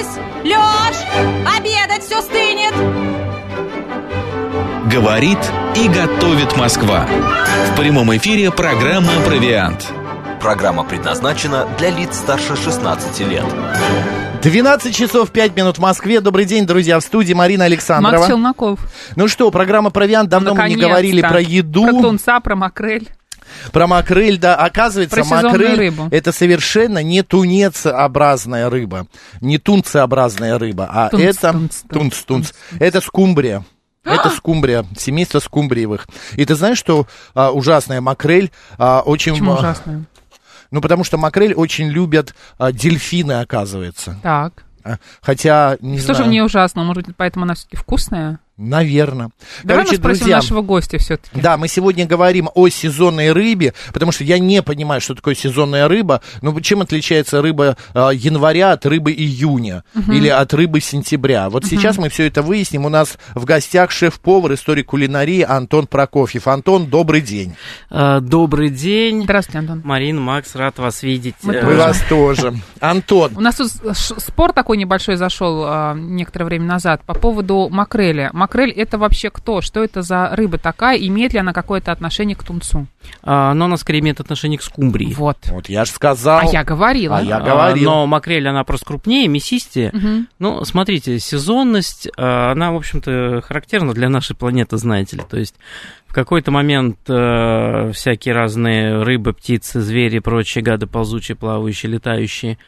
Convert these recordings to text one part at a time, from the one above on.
Лось! Лёш! Обедать все стынет! Говорит и готовит Москва. В прямом эфире программа «Провиант». Программа предназначена для лиц старше 16 лет. 12 часов 5 минут в Москве. Добрый день, друзья, в студии Марина Александрова. Макс Челноков. Ну что, программа «Провиант». Давно мы не говорили про еду. Про тунца, про макрель. Про макрель, да. Оказывается, Про макрель рыбу. это совершенно не тунецеобразная рыба. Не тунцеобразная рыба, а Тунц, это... тунц, тунц, тунц. Это скумбрия. Это скумбрия, семейство скумбриевых. И ты знаешь, что а, ужасная макрель а, очень... Почему а, ужасно? Ну, потому что макрель очень любят а, дельфины, оказывается. Так. А, Хотя, не Что же знаю, в ней ужасно? Может быть, поэтому она все-таки вкусная? Наверное. Давай Короче, мы спросим друзья, нашего гостя все-таки. Да, мы сегодня говорим о сезонной рыбе, потому что я не понимаю, что такое сезонная рыба. Ну, чем отличается рыба э, января от рыбы июня или от рыбы сентября? Вот сейчас мы все это выясним. У нас в гостях шеф-повар, историк кулинарии Антон Прокофьев. Антон, добрый день. Э, Добрый день. Здравствуйте, Антон. Марин, Макс, рад вас видеть. Мы Э, Мы вас тоже. Антон, У нас тут спор такой небольшой зашел а, некоторое время назад по поводу макреля. Макрель это вообще кто? Что это за рыба такая? Имеет ли она какое-то отношение к тунцу? а, Но она скорее имеет отношение к скумбрии. Вот. вот я же сказал. А я говорила. А я А, говорил. Но макрель, она просто крупнее, мясистее. Мгм. Ну, смотрите, сезонность, а, она, в общем-то, характерна для нашей планеты, знаете ли. То есть в какой-то момент э, всякие разные рыбы, птицы, звери, прочие гады, ползучие, плавающие, летающие,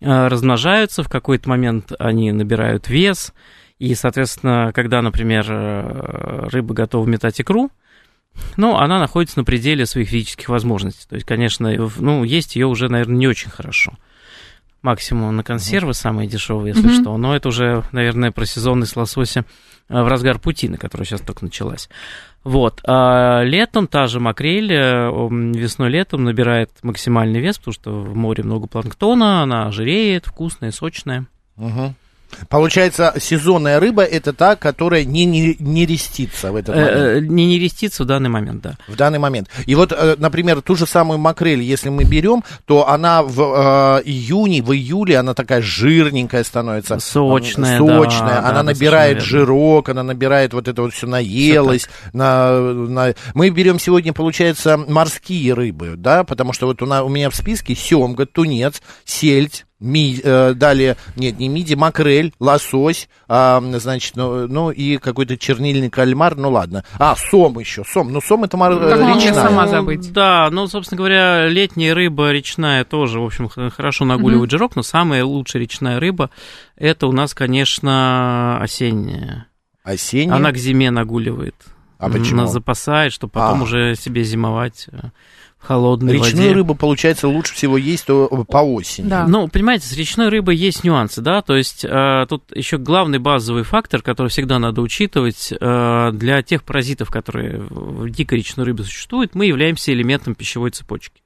э, размножаются, в какой-то момент они набирают вес, и, соответственно, когда, например, э, рыба готова метать икру, ну, она находится на пределе своих физических возможностей. То есть, конечно, ну, есть ее уже, наверное, не очень хорошо. Максимум на консервы самые дешевые, если Мгм. что. Но это уже, наверное, про сезонность лосося э, в разгар путины, которая сейчас только началась. Вот. А летом та же макрель э, весной-летом набирает максимальный вес, потому что в море много планктона, она жиреет, вкусная, сочная. Мгм. Получается, сезонная рыба это та, которая не, не, не рестится в этот момент. Э, э, Не нерестится в данный момент, да. В данный момент. И вот, э, например, ту же самую макрель, если мы берем, то она в э, июне, в июле, она такая жирненькая становится. Сочная, Сочная. да, она да, набирает жирок, она набирает вот это вот все наелось. На, на- Мы берем сегодня, получается, морские рыбы, да, потому что вот у, на- у меня в списке семга, тунец, сельдь, ми- э, далее, нет, не миди, макрель, лосось, а, значит, ну, ну и какой-то чернильный кальмар, ну ладно. А, сом еще, сом, ну сом это мор... Могла речная. сама Ну, забыть? Да, ну, собственно говоря, летняя рыба речная тоже, в общем, хорошо нагуливает жирок, но самая лучшая речная рыба это у нас, конечно, осенняя. Осенняя. Она к зиме нагуливает. А почему? Она запасает, чтобы потом А. уже себе зимовать э, холодной Речную воде. рыбу, получается, лучше всего есть то по осени. Да. Ну, понимаете, с речной рыбой есть нюансы, да, то есть э, тут еще главный базовый фактор, который всегда надо учитывать, э, для тех паразитов, которые в дикой речной рыбе существуют, мы являемся элементом пищевой цепочки.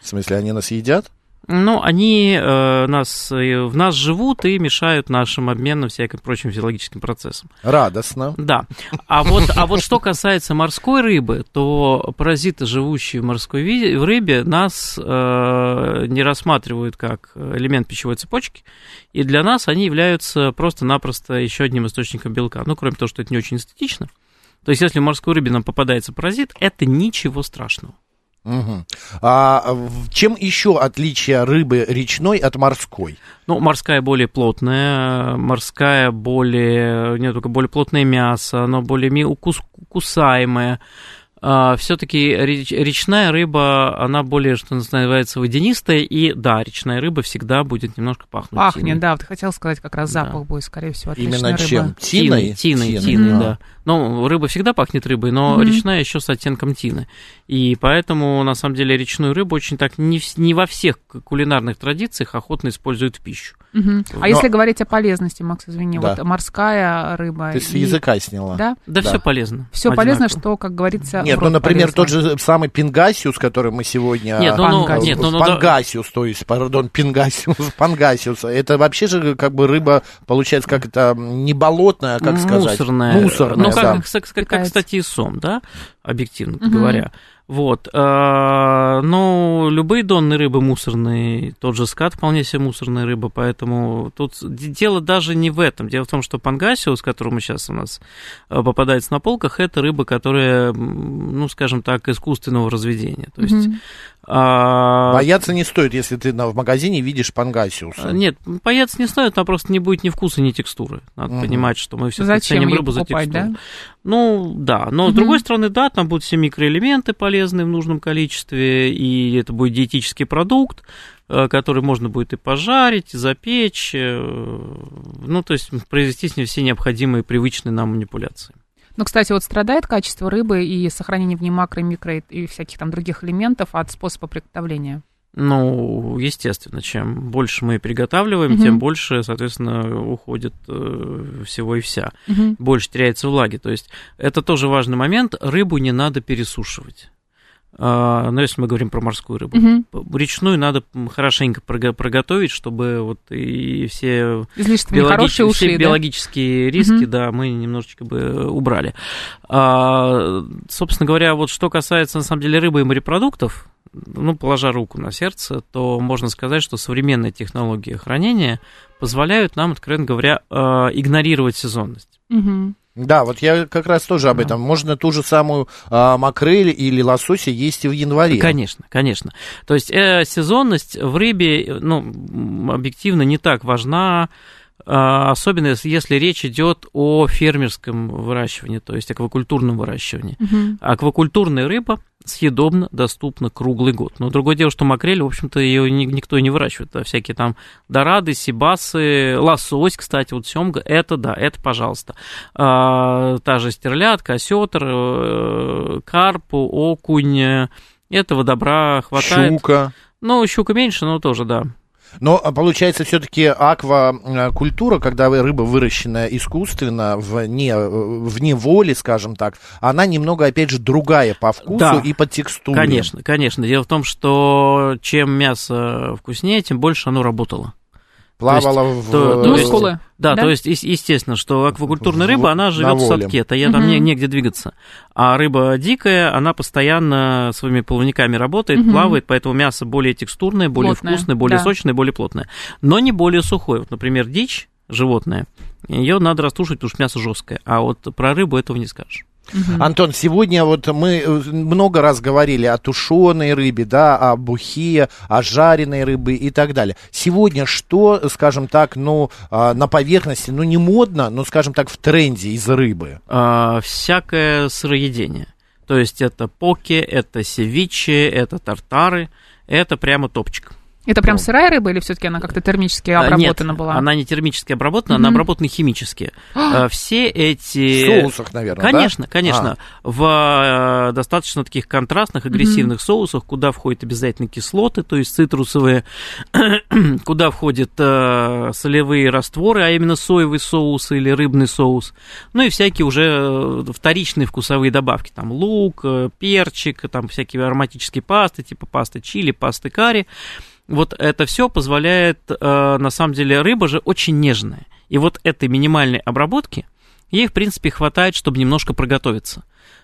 В смысле, они нас едят? Ну, они э, нас, э, в нас живут и мешают нашим обменам, всяким прочим физиологическим процессам. Радостно. Да. А вот, а вот что касается морской рыбы, то паразиты, живущие в морской ви- в рыбе, нас э, не рассматривают как элемент пищевой цепочки, и для нас они являются просто-напросто еще одним источником белка. Ну, кроме того, что это не очень эстетично. То есть, если в морской рыбе нам попадается паразит, это ничего страшного. Мгм. А в- чем еще отличие рыбы речной от морской? Ну, морская более плотная, морская более, не только более плотное мясо, оно более укус- кусаемое. Все-таки речная рыба, она более, что называется, водянистая, и да, речная рыба всегда будет немножко пахнуть. Пахнет, тиной. да, вот хотел сказать, как раз Да. запах будет, скорее всего, от Именно речной чем? рыбы. Тиной? Тиной, Тиной. тиной, Мгм. да. Ну, рыба всегда пахнет рыбой, но Мгм. речная еще с оттенком тины. И поэтому, на самом деле, речную рыбу очень так не, в- не во всех кулинарных традициях охотно используют в пищу. Мгм. А Но- если говорить о полезности, Макс, извини, Да. вот морская рыба. Ты с и- языка сняла. Да? Да, Да. все полезно. Все полезно, одинаково. что, как говорится, Нет, ну, например, полезно. тот же самый пингасиус, который мы сегодня... Нет, ну, ну, Пангасиус. нет, ну, ну. Пангасиус, то есть, пардон, пингасиус, пангасиус. Это вообще же как бы рыба, получается, как это, не болотная, а как сказать? Мусорная. Мусорная, Ну, как, да. как, как- как, кстати, и сом, да, объективно Мгм. говоря. Вот. а, Но любые донные рыбы мусорные, тот же скат вполне себе мусорная рыба, поэтому тут дело даже не в этом. Дело в том, что пангасиус, который сейчас у нас э, попадается на полках, это рыба, которая, ну, скажем так, искусственного разведения. То есть... А, Бояться не стоит, если ты на- в магазине видишь пангасиуса. Нет, бояться не стоит, там просто не будет ни вкуса, ни текстуры. Надо Мгм. понимать, что мы все Зачем ценим рыбу за текстуру. да? Ну, да. Но, Мгм. с другой стороны, да, там будут все микроэлементы полезные в нужном количестве, и это будет диетический продукт, э, который можно будет и пожарить, и запечь, э, ну, то есть произвести с ним все необходимые привычные нам манипуляции. Ну, кстати, вот страдает качество рыбы и сохранение в ней макро, микро и- всяких там других элементов от способа приготовления. Ну, естественно, чем больше мы приготавливаем, Мгм. тем больше, соответственно, уходит э, всего и вся. Мгм. больше теряется влаги. То есть это тоже важный момент. Рыбу не надо пересушивать. А, Но если мы говорим про морскую рыбу, Мгм. речную надо хорошенько прого- проготовить, чтобы вот и все, Излишество биологич- все ушли, да? биологические риски, Мгм. да, мы немножечко бы убрали. А, собственно говоря, вот что касается на самом деле рыбы и морепродуктов, ну, положа руку на сердце, то можно сказать, что современные технологии хранения позволяют нам, откровенно говоря, а, игнорировать сезонность. Мгм. Да, вот я как раз тоже об этом. Можно ту же самую а, макрель или лосося есть и в январе. Конечно, конечно. То есть э, сезонность в рыбе, э, ну, объективно не так важна, особенно если, речь идет о фермерском выращивании, то есть аквакультурном выращивании. Мгм. Аквакультурная рыба съедобна, доступна круглый год. Но другое дело, что макрель, в общем-то, ее никто и не выращивает. А всякие там дорады, сибасы, лосось, кстати, вот семга, это да, это пожалуйста. А, та же стерлядка, осетр, э, карпу, окунь, этого добра хватает. Щука. Ну, щука меньше, но тоже, да. Но а, получается все-таки аквакультура, когда рыба выращена искусственно, вне, э, вне воли, скажем так, она немного, опять же, другая по вкусу Да. и по текстуре. Конечно, конечно. Дело в том, что чем мясо вкуснее, тем больше оно работало. Плавала в... то- то есть-. Да, Да? то есть, ес- естественно, что аквакультурная В- рыба, она живет в садке, то я там не, негде двигаться. А рыба дикая, она постоянно своими плавниками работает, Мгм. плавает, поэтому мясо более текстурное, более Плотное, вкусное, более да. сочное, более плотное. Но не более сухое. Вот, например, дичь животное, ее надо растушить, потому что мясо жесткое. А вот про рыбу этого не скажешь. Мгм. Антон, сегодня вот мы э, много раз говорили о тушеной рыбе, да, о бухе, о жареной рыбе и так далее. Сегодня что, скажем так, ну, а, на поверхности, ну, не модно, но, скажем так, в тренде из рыбы? А, всякое сыроедение. То есть это поки, это севиче, это тартары, это прямо топчик. Это прям Ну. сырая рыба или все-таки она как-то термически А, обработана Нет, была? она не термически обработана, она Мгм. обработана химически. А, Все В эти... соусах, наверное, да? Конечно, конечно. В э, достаточно таких контрастных, агрессивных соусах, куда входят обязательно кислоты, то есть цитрусовые, куда входят э, солевые растворы, а именно соевый соус или рыбный соус, ну и всякие уже э, вторичные вкусовые добавки, там лук, э, перчик, там всякие ароматические пасты, типа пасты чили, пасты карри. Вот это все позволяет, э, на самом деле, рыба же очень нежная. И вот этой минимальной обработки ей, в принципе, хватает, чтобы немножко проготовиться.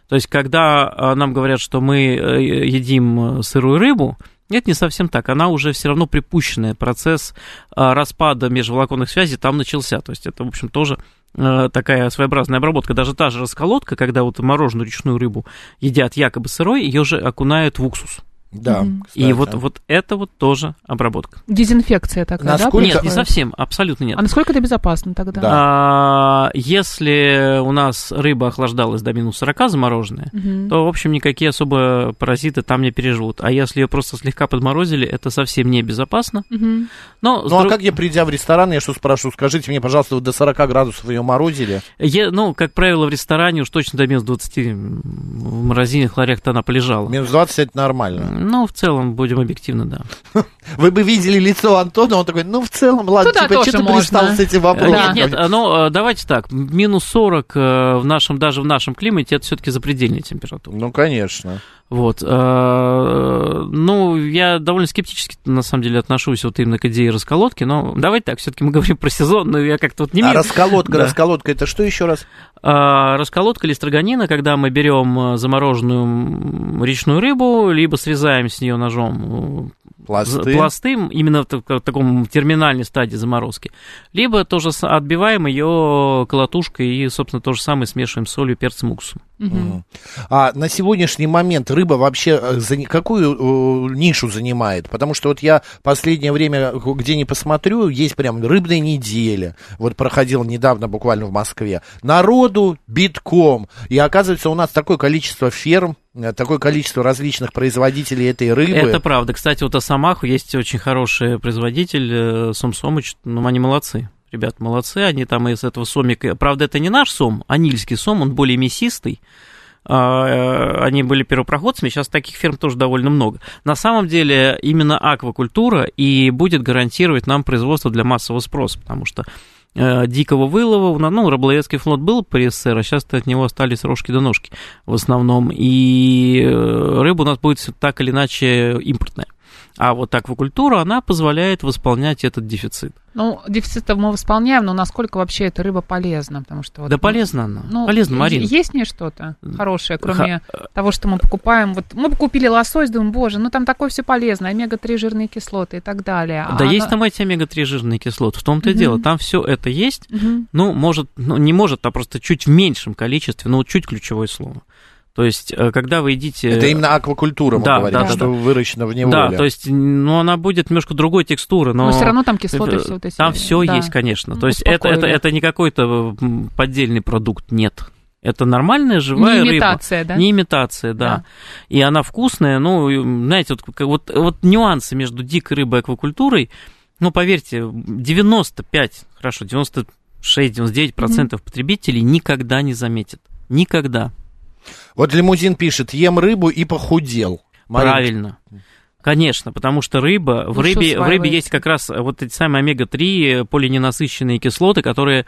То есть, когда э, нам говорят, что мы э, едим сырую рыбу, это не совсем так. Она уже все равно припущенная. Процесс распада межволоконных связей там начался. То есть, это, в общем, тоже такая своеобразная обработка. Даже та же расколотка, когда вот мороженую речную рыбу едят якобы сырой, ее же окунают в уксус. Да, Мгм. И кстати. вот, вот это вот тоже обработка. Дезинфекция такая, да? Насколько- Нет, не совсем, абсолютно нет. А насколько это безопасно тогда? Да. А, если у нас рыба охлаждалась до минус 40 замороженная, Мгм. то, в общем, никакие особо паразиты там не переживут. А если ее просто слегка подморозили, это совсем небезопасно. Мгм. Но, Ну, а друг- как я, придя в ресторан, я что спрашиваю, скажите мне, пожалуйста, вот до 40 градусов ее морозили? е- ну, как правило, в ресторане уж точно до минус 20 в морозильных ларях-то она полежала. Минус 20 это нормально. Ну, в целом, будем объективны, да. Вы бы видели лицо Антона, он такой, ну, в целом, ладно, Туда типа, тоже что ты пристал с этим вопросом? Нет, нет, ну, э, давайте так, минус 40 э, в нашем, даже в нашем климате, это все-таки запредельная температура. Ну, конечно. Вот. э, Ну, я довольно скептически, на самом деле, отношусь вот именно к идее расколотки, но давайте так, все-таки мы говорим про сезон, но я как-то вот не А расколотка, Да. расколотка, это что еще раз? А, Расколотка листроганина, когда мы берем э, замороженную речную рыбу, либо срезаем с нее ножом э, Пласты. пласты, именно в в таком терминальной стадии заморозки, либо тоже отбиваем ее колотушкой и, собственно, то же самое смешиваем с солью, перцем, уксусом. А на сегодняшний момент рыба вообще э, какую э, нишу занимает? Потому что вот я последнее время, где не посмотрю, есть прям рыбная неделя. Вот проходил недавно буквально в Москве. Народу битком. И оказывается, у нас такое количество ферм, э, такое количество различных производителей этой рыбы. Это правда. Кстати, вот Асамаху есть очень хороший производитель, э, Сом Сомыч, ну, они молодцы. Ребят, молодцы, они там из этого сомика... Правда, это не наш сом, а нильский сом, он более мясистый. А, э, Они были первопроходцами, сейчас таких ферм тоже довольно много. На самом деле, именно аквакультура и будет гарантировать нам производство для массового спроса, потому что э, дикого вылова, ну, рыболовецкий флот был при СССР, а сейчас от него остались рожки до ножки в основном, и э, рыба у нас будет так или иначе импортная. А вот аквакультура, она позволяет восполнять этот дефицит. Ну, дефицит мы восполняем, но насколько вообще эта рыба полезна? Потому что вот, Да полезна она, ну, полезна, Марина. Есть в ней что-то хорошее, кроме Ха- того, что мы покупаем? Вот мы купили лосось, думаем, боже, ну там такое все полезное, омега-3 жирные кислоты и так далее. Да А есть оно- там эти омега-3 жирные кислоты, в том-то и Мгм. дело, там все это есть, Мгм. ну, может, ну, не может, а просто чуть в меньшем количестве, но вот чуть ключевое слово. То есть, э, когда вы едите... Это именно аквакультура, мы Да, говорим, да, что да. выращено в неволе. Да, то есть, ну, она будет немножко другой текстуры, но... Но все равно там кислоты все вот эти. Там все да. есть, конечно. Ну, То есть, это, это, это не какой-то поддельный продукт, нет. Это нормальная живая Не рыба. имитация, да? Не имитация, да. Да. И она вкусная, ну, знаете, вот, как- вот, вот нюансы между дикой рыбой и аквакультурой, ну, поверьте, 95, хорошо, 96-99% потребителей никогда не заметят. Никогда. Вот лимузин пишет, ем рыбу и похудел. Марин, Правильно. Конечно, потому что рыба, в Лучше рыбе, в рыбе есть как раз вот эти самые омега-3 полиненасыщенные кислоты, которые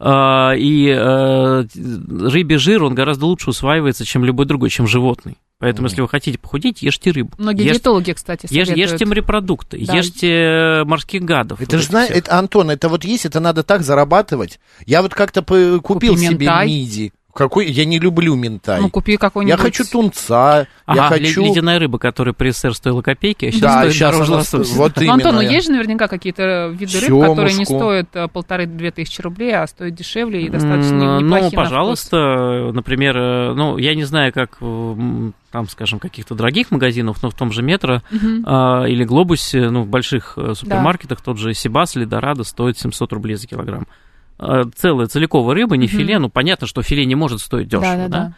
э, и э, рыбий жир, он гораздо лучше усваивается, чем любой другой, чем животный. Поэтому, если вы хотите похудеть, ешьте рыбу. Многие Ешь- диетологи, кстати, ешь- советуют. ешьте морепродукты, Да. ешьте морских гадов. Это вот же, знаешь, это, Антон, это вот есть, это надо так зарабатывать. Я вот как-то купил Купи себе миди. Какой, я не люблю ментай. Ну, купи я какой-нибудь... хочу тунца, я Ага, ле- хочу... ледяная рыба, которая при СССР стоила копейки, а сейчас Да, стоит сейчас дороже она лосося. вот Ну, именно. Антон, ну я- есть же наверняка какие-то виды рыб, которые не стоят э, полторы-две тысячи рублей, а стоят дешевле и достаточно М, неплохие Ну, на вкус. пожалуйста, например, э, ну, я не знаю, как, там, скажем, каких-то дорогих магазинов, но в том же Метро Мгм. а, или Глобусе, ну, в больших э, супермаркетах, тот же Сибас или Дорадо стоит 700 рублей за килограмм. А, Целая целиковая рыба, не Мгм. филе, ну, понятно, что филе не может стоить дешево, да? Да-да-да.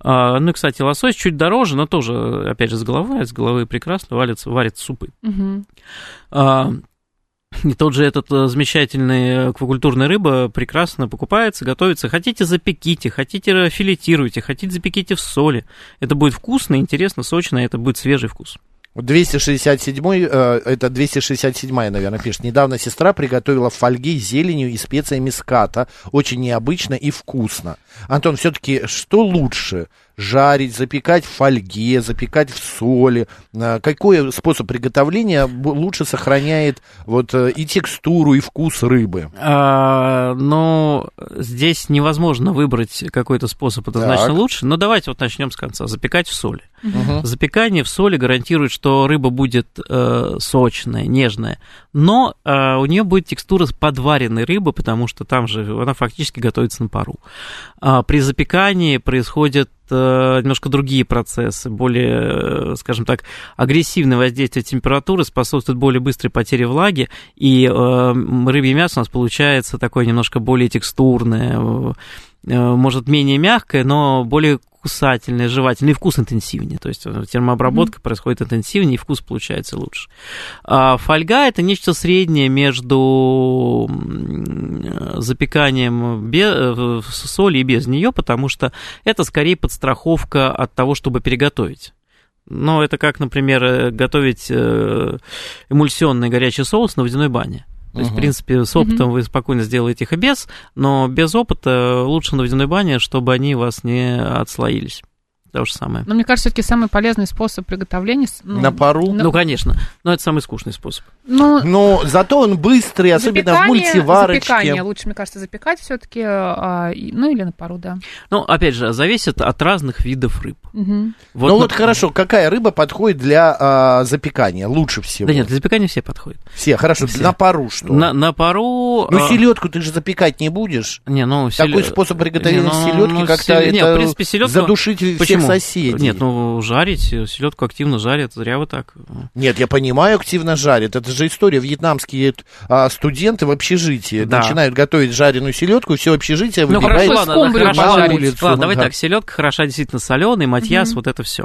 А, ну, и, кстати, лосось чуть дороже, но тоже, опять же, с головы, а с головы прекрасно варятся, варят супы. Мгм. А, И тот же этот э, замечательный аквакультурная рыба прекрасно покупается, готовится. Хотите, запеките, хотите, филетируйте, хотите, запеките в соли. Это будет вкусно, интересно, сочно, это будет свежий вкус. 267 э, это 267 наверное, пишет. Недавно сестра приготовила фольги с зеленью и специями ската. Очень необычно и вкусно. Антон, все-таки что лучше? Жарить, запекать в фольге, запекать в соли? Э, Какой способ приготовления лучше сохраняет вот э, и текстуру, и вкус рыбы? А, но здесь невозможно выбрать какой-то способ однозначно Так. лучше. Но давайте вот начнем с конца. Запекать в соли. Мгм. Запекание в соли гарантирует, что рыба будет э, сочная, нежная, но э, у нее будет текстура подваренной рыбы, потому что там же она фактически готовится на пару. А при запекании происходят э, немножко другие процессы, более, э, скажем так, агрессивное воздействие температуры способствует более быстрой потере влаги, и э, рыбье мясо у нас получается такое немножко более текстурное, э, э, может менее мягкое, но более кусательное, жевательное, и вкус интенсивнее. То есть э, термообработка происходит интенсивнее, и вкус получается лучше. А фольга это нечто среднее между запеканием бе- э, соли и без нее, потому что это скорее подстраховка от того, чтобы переготовить. Но это как, например, э, готовить эмульсионный горячий соус на водяной бане. То есть, в принципе, с опытом вы спокойно сделаете их и без, но без опыта лучше на водяной бане, чтобы они вас не отслоились. То же самое. Но мне кажется, все-таки самый полезный способ приготовления... ну, На пару? на- Ну, конечно, но это самый скучный способ. Ну, Но зато он быстрый, особенно в мультиварочке. Запекание лучше, мне кажется, запекать все-таки, ну или на пару, да. Ну, опять же, зависит от разных видов рыб. Мгм. Вот, ну вот хорошо, какая рыба подходит для а, запекания лучше всего? Да нет, для запекания все подходят. Все, хорошо, Все. на пару что? На, на пару... Ну, а, селедку ты же запекать не будешь. Не, ну, Такой способ приготовления Не, ну, селедки ну, как-то не, это в принципе, селедку- задушитель Почему? Всех соседей. Нет, ну, жарить, селедку активно жарят, зря вы так. Нет, я понимаю, активно жарят. Это же история. Вьетнамские а, студенты в общежитии Да. начинают готовить жареную селедку, и все общежитие Ну, выбегает хорошо, ладно, скумбрию хорошо, пожарить. ладно, улицу, ладно, давай да. так, селедка хороша, действительно соленый, матьяс, Мгм. вот это все.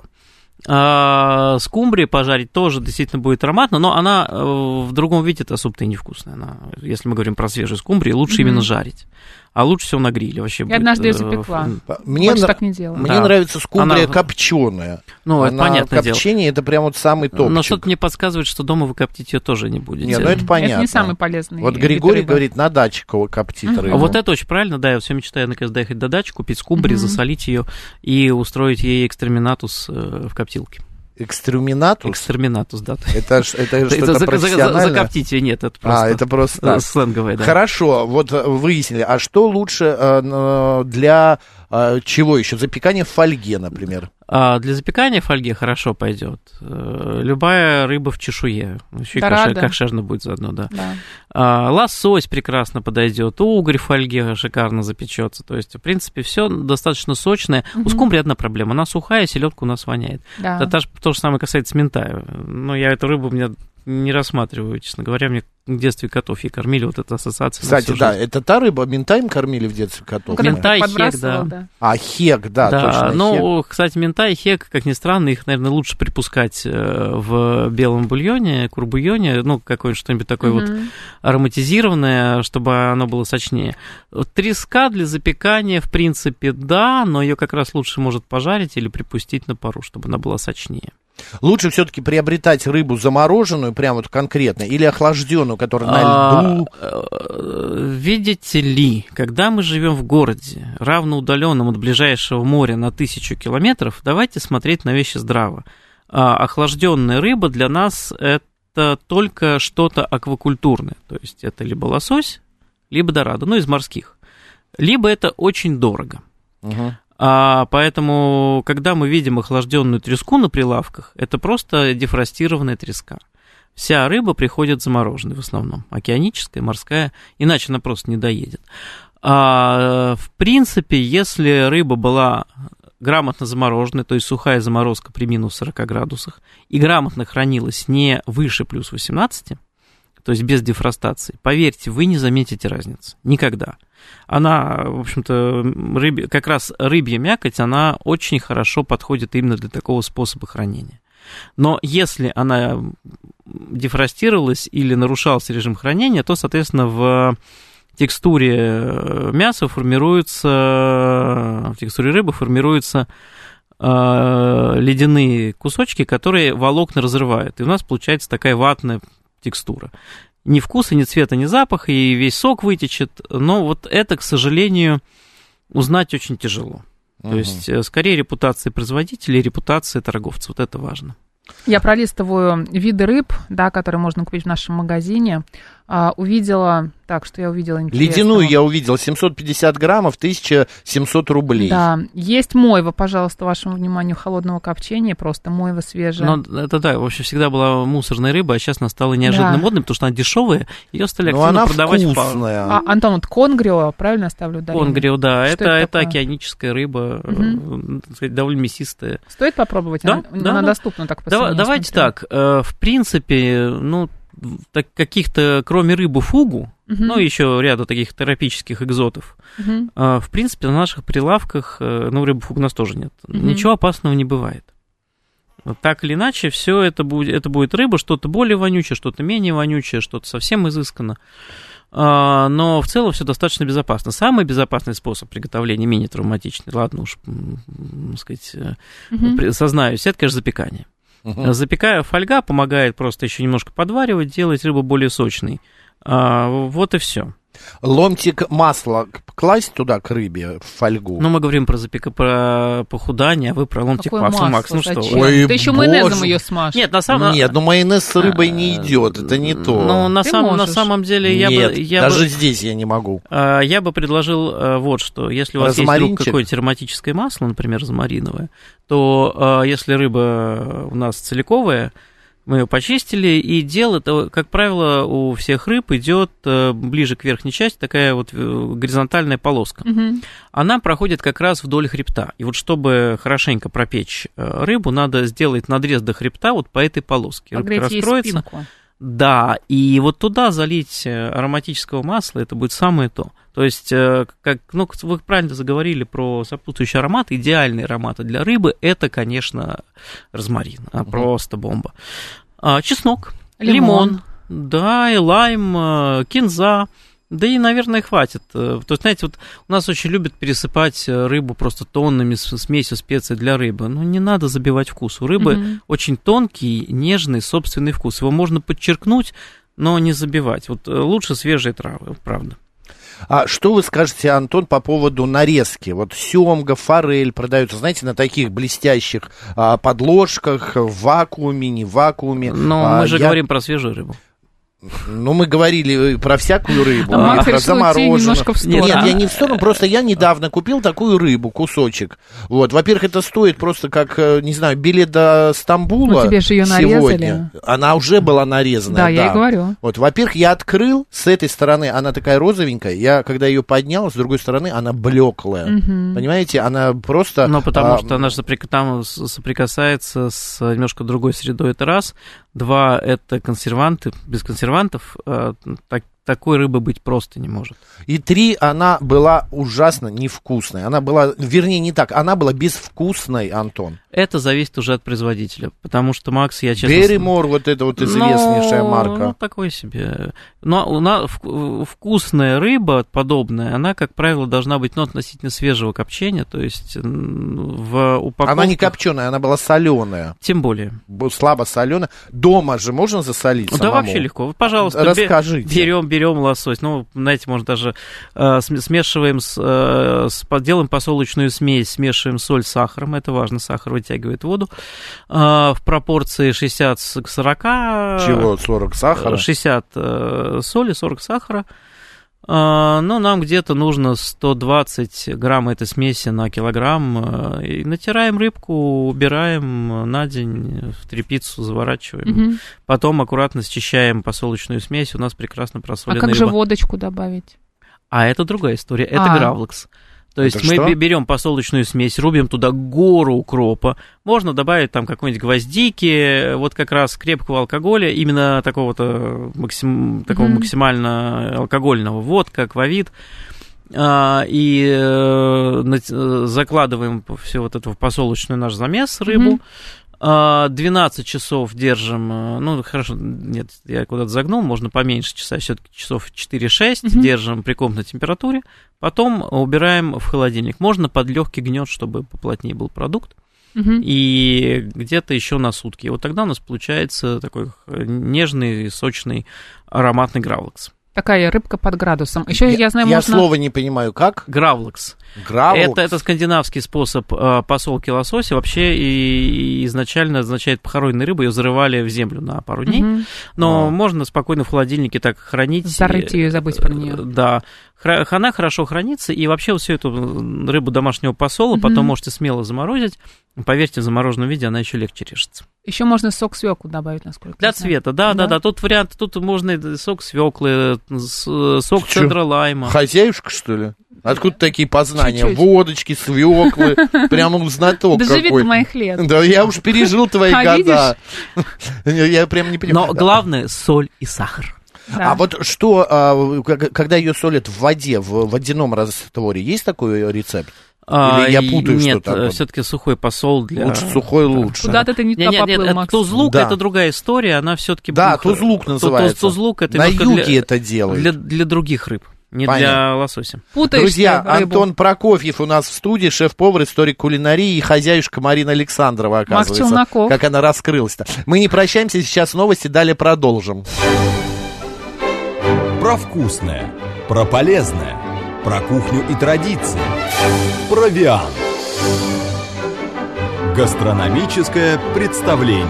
А, скумбрии пожарить тоже действительно будет ароматно, но она э, в другом виде это особо-то и невкусная. Она, если мы говорим про свежую скумбрию, лучше Мгм. именно жарить. А лучше всего на гриле вообще. Я будет, однажды её э, запекла. Мне, Больше так не делаю. мне Да. нравится скумбрия Она- копченая. Ну, это Она понятное дело. копчение это прям вот самый топчик. Но что-то мне подсказывает, что дома вы коптить ее тоже не будете. Не, ну это понятно. Это не самый полезный Вот Григорий рыбы. говорит, на даче коптит рыбу. А вот это очень правильно, да, я все мечтаю наконец доехать до дачи, купить скумбрии, Мгм. засолить ее и устроить ей экстреминатус э, в коптилке. Экстерминатус? Экстреминатус, да. Это, это Это что-то за- за- за-? Закоптить ее нет, это просто А, это просто... э, сленговое, да. Хорошо, вот э, выяснили. А что лучше э, н- для э, чего еще? Запекание в фольге, например. А для запекания в фольге хорошо пойдет. Э, Любая рыба в чешуе. Еще и Дорадо. кошер- кошерно будет заодно, да. Да. А, лосось прекрасно подойдет, угорь в фольге шикарно запечется. То есть, в принципе, все достаточно сочное. У Мгм. скумбрии одна проблема. Она сухая, селедка у нас воняет. Да. Это та- то же самое касается ментая. Но я эту рыбу у меня не рассматриваю, честно говоря. Мне в детстве котов ей кормили, вот эта ассоциация. Кстати, да, это та рыба, ментаем кормили в детстве котов. Ну, Ментай, хек, подбрасывал, да. А, хек, да, Да, точно, хек. ну, кстати, мента и хек, как ни странно, их, наверное, лучше припускать э, в белом бульоне, курбульоне, ну, какое-нибудь что-нибудь такое вот Мгм. ароматизированное, чтобы оно было сочнее. Вот Треска для запекания, в принципе, да, но ее как раз лучше может пожарить или припустить на пару, чтобы она была сочнее. Лучше все-таки приобретать рыбу замороженную, прям вот конкретно, или охлажденную, которая на А, льду. э, Видите ли, когда мы живем в городе, равноудаленном от ближайшего моря на тысячу километров, давайте смотреть на вещи здраво. А, Охлажденная рыба для нас это только что-то аквакультурное. То есть это либо лосось, либо дорадо, ну из морских. Либо это очень дорого. Мгм. А, поэтому, когда мы видим охлажденную треску на прилавках, это просто дефростированная треска. Вся рыба приходит замороженной в основном, океаническая, морская, иначе она просто не доедет. А, в принципе, если рыба была грамотно замороженной, то есть сухая заморозка при минус 40 градусах, и грамотно хранилась не выше плюс 18, то есть без дефростации, поверьте, вы не заметите разницы. Никогда. Она, в общем-то, рыбе, как раз рыбья мякоть, она очень хорошо подходит именно для такого способа хранения. Но если она дефростировалась или нарушался режим хранения, то, соответственно, в текстуре э, мяса формируется, в текстуре рыбы формируются э, ледяные кусочки, которые волокна разрывают. И у нас получается такая ватная текстура. Ни вкуса, ни цвета, ни запаха, и весь сок вытечет. Но вот это, к сожалению, узнать очень тяжело. То есть, э, скорее репутация производителя и репутация торговца. Вот это важно. Я пролистываю виды рыб, да, которые можно купить в нашем магазине. А, увидела, так, что я увидела. Ледяную я увидел, 750 граммов, 1700 рублей. Да, есть мойва, пожалуйста, вашему вниманию, холодного копчения, просто мойва свежая. Но это да, вообще всегда была мусорная рыба, а сейчас она стала неожиданно Да. модной, потому что она дешевая, ее стали Но активно она продавать вкусная. А, Антон, вот конгрио, правильно оставлю ударение? Конгрио, да, Что это, это это, океаническая рыба, сказать, довольно мясистая. Стоит попробовать? Да, она, да, она да. доступна так по давайте смотрю. так, э, в принципе, ну, так, каких-то, кроме рыбы фугу, Мгм, ну, еще ряда таких тропических экзотов, мгм. э, в принципе, на наших прилавках, э, ну, рыбы фугу у нас тоже нет, Мгм. ничего опасного не бывает. Так или иначе, все это будет, это будет рыба, что-то более вонючее, что-то менее вонючее, что-то совсем изысканно. А, Но в целом все достаточно безопасно. Самый безопасный способ приготовления менее травматичный, ладно уж, м, сказать, при- сознаюсь, это, конечно, запекание. Мгм. Запекая фольга помогает просто еще немножко подваривать, делать рыбу более сочной. А, вот и все. Ломтик масла класть туда к рыбе в фольгу. Ну, мы говорим про запека, про похудание, а вы про ломтик Какое масла, масло, Макс. Ну что? зачем? Ой, Ты еще боже. майонезом ее смажь. Нет, на самом Нет, ну майонез с рыбой не идет, это не то. Ну, на, самом, на самом деле, я Нет, бы... Я даже бы... здесь я не могу. А, Я бы предложил а, вот что. Если у вас есть вдруг какое-то ароматическое масло, например, розмариновое, то а, если рыба у нас целиковая, мы ее почистили, и дело, это, как правило, у всех рыб идет э, ближе к верхней части такая вот э, горизонтальная полоска. Мгм. Она проходит как раз вдоль хребта. И вот чтобы хорошенько пропечь э, рыбу, надо сделать надрез до хребта вот по этой полоске. Рыбка Погреть ей раскроется. спинку. Да, и вот туда залить э, ароматического масла, это будет самое то. То есть, э, как, ну, вы правильно заговорили про сопутствующий аромат, идеальные ароматы для рыбы, это, конечно, розмарин, а, просто бомба. А, чеснок, Лимон. лимон, да, и лайм, э, кинза, да и, наверное, хватит. Э, То есть, знаете, вот у нас очень любят пересыпать э, рыбу просто тоннами смесью специй для рыбы. Ну, не надо забивать вкус. У рыбы Мгм. очень тонкий, нежный собственный вкус. Его можно подчеркнуть, но не забивать. Вот э, лучше свежие травы, правда. А что вы скажете, Антон, по поводу нарезки? Вот семга, форель продаются, знаете, на таких блестящих а, подложках, в вакууме, не в вакууме. Но А, мы же я- говорим про свежую рыбу. Ну, мы говорили э, про всякую рыбу, А про замороженную. немножко в Нет, сторону. я не в сторону, просто я недавно купил такую рыбу, кусочек. Вот, во-первых, это стоит просто как, э, не знаю, билет до Стамбула Ну, тебе же её сегодня. нарезали. Она уже была нарезана, Да, я и говорю. Вот, во-первых, я открыл, с этой стороны она такая розовенькая, я, когда ее поднял, с другой стороны она блеклая. Мгм. Понимаете, она просто... Но потому а, что она же соприк- там соприкасается с немножко другой средой, это раз. Два, это консерванты. Без консервантов э, так- такой рыбы быть просто не может. И три, она была ужасно невкусная. Она была, вернее, не так, она была безвкусной, Антон. Это зависит уже от производителя, потому что Макс, я честно... Берримор, вот это вот известнейшая Ну, марка. Ну, такой себе. Но у нас вк- вкусная рыба подобная, она, как правило, должна быть ну, относительно свежего копчения, то есть в упаковке... Она не копченая, она была соленая, Тем более. слабо соленая. Дома же можно засолить Да самому? вообще легко. Пожалуйста, Расскажите. берем, берем лосось. Ну, знаете, может даже э, см- смешиваем, с, э, с- делаем посолочную смесь, смешиваем соль с сахаром. Это важно, сахар вытягивает воду. Э, в пропорции 60 с- к 40. Чего, 40 сахара? 60 э, соли, 40 сахара. А, Ну, нам где-то нужно 120 грамм этой смеси на килограмм. э, И натираем рыбку, убираем на день, в трепицу заворачиваем. Мгм. Потом аккуратно счищаем посолочную смесь. У нас прекрасно А просоленная как же рыба. водочку добавить? А это другая история. Это А. гравлекс. То есть Это мы что? бе- берем посолочную смесь, рубим туда гору укропа. Можно добавить там какой-нибудь гвоздики, вот как раз крепкого алкоголя, именно такого-то максим- такого Мгм. максимально алкогольного. Водка, аквавит. И э, э, закладываем все вот это в посолочную наш замес, рыбу. Мгм. А, 12 часов держим, э, ну, хорошо, нет, я куда-то загнул, можно поменьше часа, все-таки часов 4-6 Мгм. держим при комнатной температуре, потом убираем в холодильник. Можно под легкий гнет, чтобы поплотнее был продукт, Мгм. и где-то еще на сутки. И вот тогда у нас получается такой э, нежный, сочный, ароматный гравлекс. Такая рыбка под градусом. Еще я, знаю, я можно... слова не понимаю, как? Гравлекс. Гравлекс? Это, это скандинавский способ э, посолки лосося. Вообще и, и изначально означает похороненной рыбы. Ее зарывали в землю на пару дней. Мгм. Но А. можно спокойно в холодильнике так хранить. Зарыть ее и забыть про нее. э, Да. Она хорошо хранится. И вообще всю эту рыбу домашнего посола Мгм. потом можете смело заморозить. Поверьте, в замороженном виде она еще легче режется. Еще можно сок свеклу добавить, насколько Для я знаю. цвета, да, да, Да? да. Тут вариант, тут можно сок свеклы, сок Чё? цедра лайма. Хозяюшка, что ли? Откуда такие познания? Чуть-чуть. Водочки, свеклы, прямо знаток Доживи какой. до моих лет. Да я уж пережил твои А, года. Я прям не понимаю. Но главное соль и сахар. Да. А вот что, а, когда ее солят в воде, в водяном растворе, есть такой рецепт? Или я и путаю Нет, что-то? все-таки сухой посол для... Лучше сухой лучше. Куда-то ты не нет, нет, поплыл, Макс. тузлук, Да. это другая история, она все-таки... Да, тузлук называется. Тузлук это На юге для, это делают. для, для других рыб, не Понятно. для лосося. Путаешь Друзья, рыбу. Антон Прокофьев у нас в студии, шеф-повар, историк кулинарии и хозяюшка Марина Александрова, оказывается. Челноков. Как она раскрылась-то. Мы не прощаемся, сейчас новости, далее продолжим. Про вкусное, Про полезное. Про кухню и традиции. Провиант. Гастрономическое представление.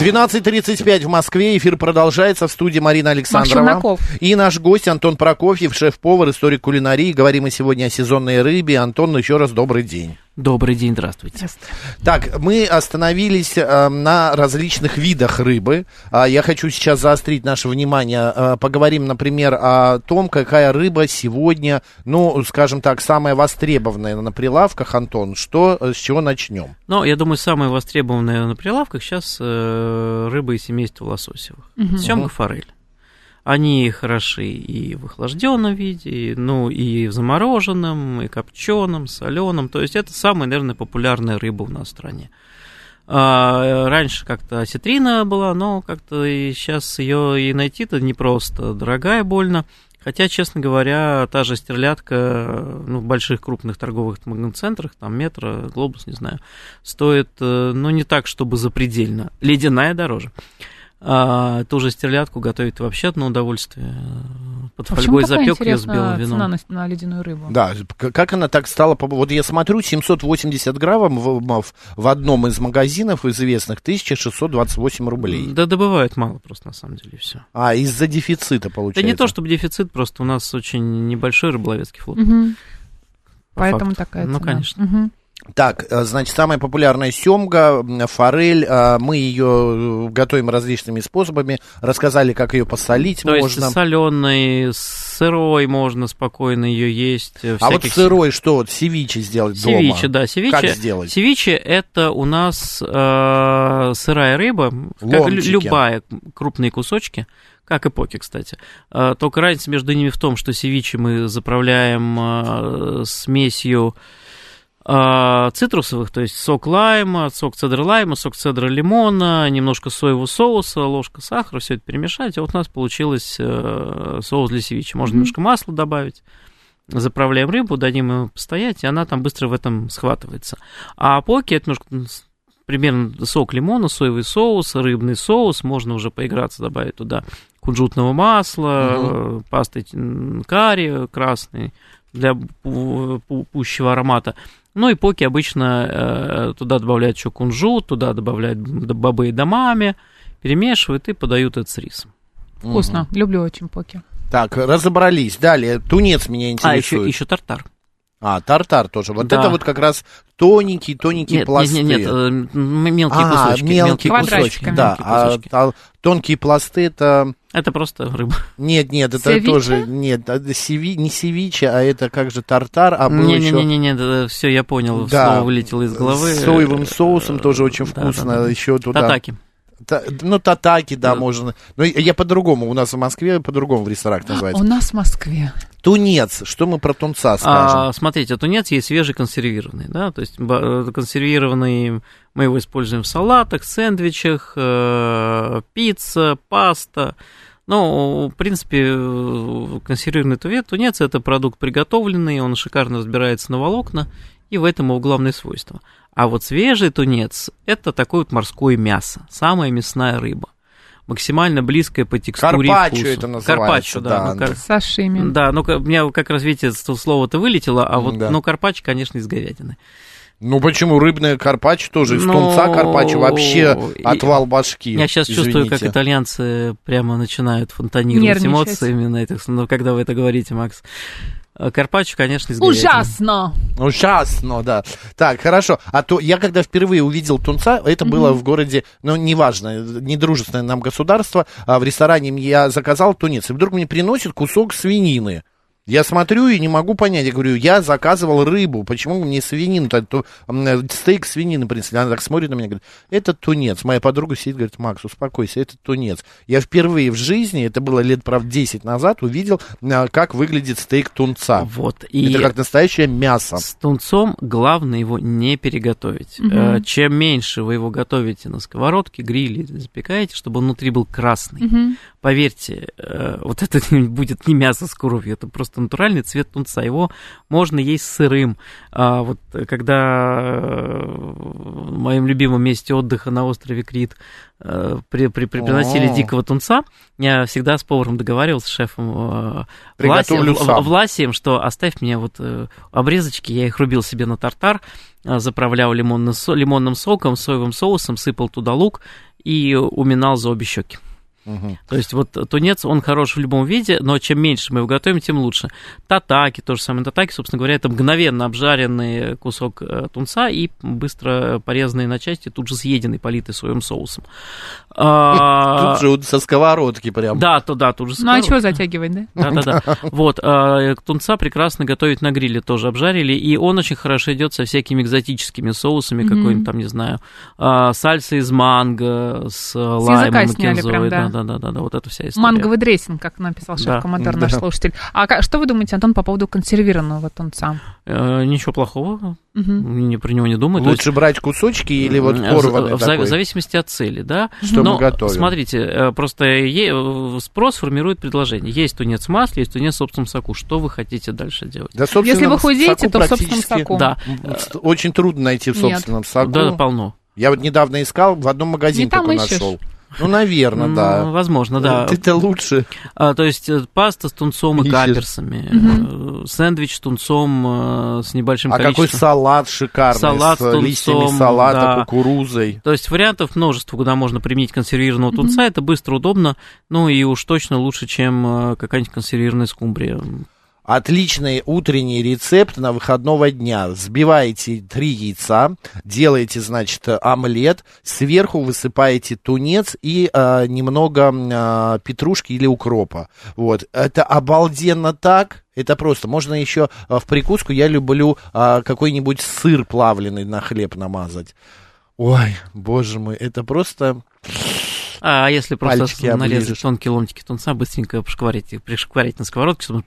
12.35 в Москве. Эфир продолжается в студии Марина Александрова. И наш гость Антон Прокофьев, шеф-повар, историк кулинарии. Говорим мы сегодня о сезонной рыбе. Антон, еще раз добрый день. Добрый день, здравствуйте. Так, мы остановились э, на различных видах рыбы. А, я хочу сейчас заострить наше внимание. Э, поговорим, например, о том, какая рыба сегодня, ну, скажем так, самая востребованная на прилавках. Антон, что, э, с чего начнем? Ну, я думаю, самая востребованная на прилавках сейчас э, рыба из семейства лососевых. Семга, форель. Они хороши и в охлажденном виде, ну и в замороженном, и копченом, соленом. То есть это самая, наверное, популярная рыба у нас в стране. А, раньше как-то осетрина была, но как-то и сейчас ее и найти-то непросто, дорогая больно. Хотя, честно говоря, та же стерлядка ну, в больших крупных торговых центрах, там метро, глобус, не знаю, стоит, э, ну, не так, чтобы запредельно. Ледяная дороже. А, ту же стерлядку готовить вообще одно удовольствие. Под А фольгой почему такая запек ее с белым вином. цена на, на ледяную рыбу? Да, как она так стала... Вот я смотрю, 780 грамм в, в- одном из магазинов известных 1628 рублей. Да добывают мало просто, на самом деле, все. А, из-за дефицита, Да получается. не то, чтобы дефицит, просто у нас очень небольшой рыболовецкий флот. По Поэтому факту. такая Ну, цена. конечно. Мгм. Так, э, значит, самая популярная семга, форель, э, мы ее готовим различными способами, рассказали, как ее посолить То можно. есть соленый, сырой можно спокойно ее есть. э, А вот сырой что, вот севиче сделать Севиче, дома? да, севиче. Как сделать? Севиче это у нас э, сырая рыба, как любая, крупные кусочки, как и поки, кстати. Э, только разница между ними в том, что севиче мы заправляем э, смесью э, цитрусовых, то есть сок лайма, сок цедра лайма, сок цедра лимона, немножко соевого соуса, ложка сахара, все это перемешать, и вот у нас получилось э, соус для севиче. Можно немножко масла добавить. Заправляем рыбу, дадим ему постоять, и она там быстро в этом схватывается. А поки это немножко примерно сок лимона, соевый соус, рыбный соус, можно уже поиграться, добавить туда кунжутного масла, э, пасты карри красный для пу- пу- пущего аромата. Ну и поки обычно э, туда добавляют еще кунжут, туда добавляют бобы и домами, перемешивают и подают это с рисом. Вкусно. Люблю очень поки. Так, разобрались. Далее, тунец меня А, интересует. еще, еще тартар. А, тартар тоже. Вот Да. это вот как раз тоненькие-тоненькие Нет, пласты. нет, нет, э, м- мелкие а, кусочки. мелкие кусочки, да. мелкие А, кусочки. а тонкие пласты это... Это просто рыба. Нет, нет, это Севиче? тоже... Нет, это севи... не севиче, а это как же тартар, а был еще... Не-не-не, все, я понял, Да. слово вылетело из головы. С соевым соусом тоже очень Да, вкусно. да, да. Еще туда... Татаки. Та- ну, татаки, да, Да. можно. Но я по-другому, у нас в Москве по-другому в ресторанах называется. У нас в Москве. Тунец, что мы про тунца скажем? А, смотрите, тунец есть свежий консервированный, да, то есть э, консервированный мы его используем в салатах, сэндвичах, э, пицца, паста. Ну, в принципе, э, консервированный туве- тунец это продукт приготовленный, он шикарно разбирается на волокна, и в этом его главное свойство. А вот свежий тунец это такое вот морское мясо, самая мясная рыба. Максимально близкая по текстуре и Карпаччо вкусу. это называется, Карпаччо, да. да, ну, кар- да. Сашими. да, ну у меня как раз, видите, слово-то вылетело, а вот, Да. ну, карпаччо, конечно, из говядины. Ну почему рыбная карпаччо тоже? Из Ну, тунца карпаччо вообще и- отвал башки. Я сейчас чувствую, как извините. итальянцы прямо начинают фонтанировать Нервничать. эмоциями на этих, ну, когда вы это говорите, Макс. А Карпаччо, конечно, из говядины. Ужасно! Ну да. Так, хорошо. А то я когда впервые увидел тунца, это было в городе, ну, неважно, недружественное нам государство, а в ресторане я заказал тунец, и вдруг мне приносят кусок свинины. Я смотрю и не могу понять. Я говорю, я заказывал рыбу, почему мне свинину, то, то, м, стейк свинины принесли. Она так смотрит на меня, говорит, это тунец. Моя подруга сидит, говорит, Макс, успокойся, это тунец. Я впервые в жизни, это было лет, правда, 10 назад, увидел, а, как выглядит стейк тунца. Вот, и Это как настоящее мясо. с тунцом главное его не переготовить. Э, Чем меньше вы его готовите на сковородке, гриле, запекаете, чтобы он внутри был красный. Мгм. Поверьте, э, вот это будет не мясо с кровью, это просто это натуральный цвет тунца. Его можно есть сырым. А вот когда э, в моем любимом месте отдыха на острове Крит э, при, при, при, приносили О. дикого тунца, я всегда с поваром договаривался, с шефом э, Власием. Власием, что оставь мне вот э, обрезочки, я их рубил себе на тартар, э, заправлял лимонным, лимонным соком, соевым соусом, сыпал туда лук и уминал за обе щеки. Мгм. То есть вот тунец, он хорош в любом виде, но чем меньше мы его готовим, тем лучше. Татаки, то же самое татаки, собственно говоря, это мгновенно обжаренный кусок э, тунца и быстро порезанный на части, тут же съеденный, политый соевым соусом. А, Тут же со сковородки прям. Да, то да, тут же Ну а чего затягивать, да? да-да-да. Вот, а, тунца прекрасно готовить на гриле тоже обжарили, и он очень хорошо идет со всякими экзотическими соусами, какой-нибудь там, не знаю, а, сальса из манго с лаймом языка и кинзой. прям, да. Да-да-да, вот эта вся история. Манговый дрессинг, как написал Да. шеф-командор наш Да. слушатель. А что вы думаете, Антон, по поводу консервированного тунца? Э, Ничего плохого, Мгм. не про него не думаю. Лучше брать кусочки или вот М, порванный в, такой? в зависимости от цели, да. Что Но, мы готовим? смотрите, э, просто е- э, спрос формирует предложение. Есть тунец в масле, есть тунец в собственном соку. Что вы хотите дальше делать? Да, Если вы худеете, то в собственном соку. Да, Очень трудно найти в Нет. собственном соку. да, полно. Я вот недавно искал, в одном магазине Не только ищешь. Ну, наверное, да. Возможно, да. Это лучше. А, то есть э, паста с тунцом и Ищешь. каперсами, э, сэндвич с тунцом э, с небольшим А какой количеством. салат шикарный, Салат с с листьями салата, да. кукурузой. То есть вариантов множество, куда можно применить консервированного тунца. Это быстро, удобно, ну и уж точно лучше, чем какая-нибудь консервированная скумбрия. Отличный утренний рецепт на выходного дня. Взбиваете три яйца, делаете, значит, омлет, сверху высыпаете тунец и э, немного э, петрушки или укропа. Вот. Это обалденно так. Это просто. Можно еще э, в прикуску, я люблю э, какой-нибудь сыр плавленый на хлеб намазать. Ой, боже мой, это просто... А если просто Пальчики нарезать оближешь. тонкие ломтики тунца, быстренько пошкварить, их, пришкварить на сковородке, чтобы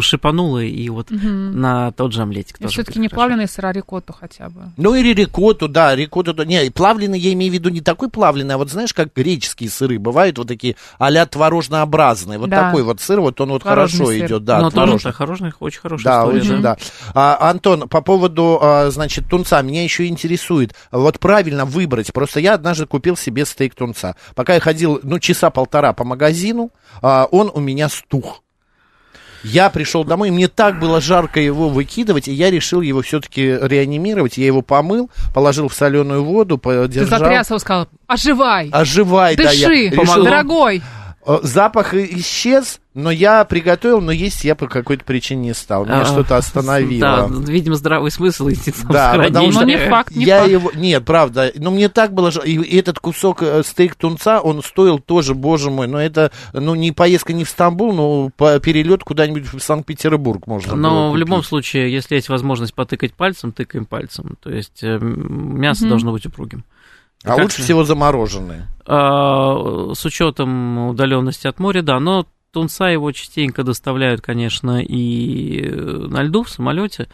шипануло, и вот Мгм. на тот же омлетик тоже Все-таки не плавленый сыр, а рикотту хотя бы. Ну или рикотту, да, рикотту, да. не, плавленый я имею в виду не такой плавленый, а вот знаешь, как греческие сыры бывают, вот такие а-ля творожнообразные, вот Да. такой вот сыр, вот он вот Творожный хорошо сыр. идет, да, Но тоже хороший, очень хорошая Да, история. очень, да. да. А, Антон, по поводу, а, значит, тунца, меня еще интересует, вот правильно выбрать, просто я однажды купил себе стейк тунца. Пока я ходил, ну, часа полтора по магазину, а, он у меня стух. Я пришел домой, мне так было жарко его выкидывать, и я решил его все-таки реанимировать. Я его помыл, положил в соленую воду, Ты подержал. затряс его, сказал, оживай, Оживай, да, я дыши, решил- дорогой. Э, Запах исчез, но я приготовил, но есть я по какой-то причине не стал. Меня А, что-то остановило. Да, видимо, здравый смысл идти там Да, потому что Ну, не факт, не я факт. его... Нет, правда. Но мне так было... И, этот кусок э, стейк тунца, он стоил тоже, боже мой, но это, ну, не поездка не в Стамбул, но по перелет куда-нибудь в Санкт-Петербург можно Но было в любом случае, если есть возможность потыкать пальцем, тыкаем пальцем. То есть э, мясо Мгм. должно быть упругим. А Как- лучше всего замороженные. А, С учетом удаленности от моря, да, но тунца его частенько доставляют, конечно, и э, на льду в самолете.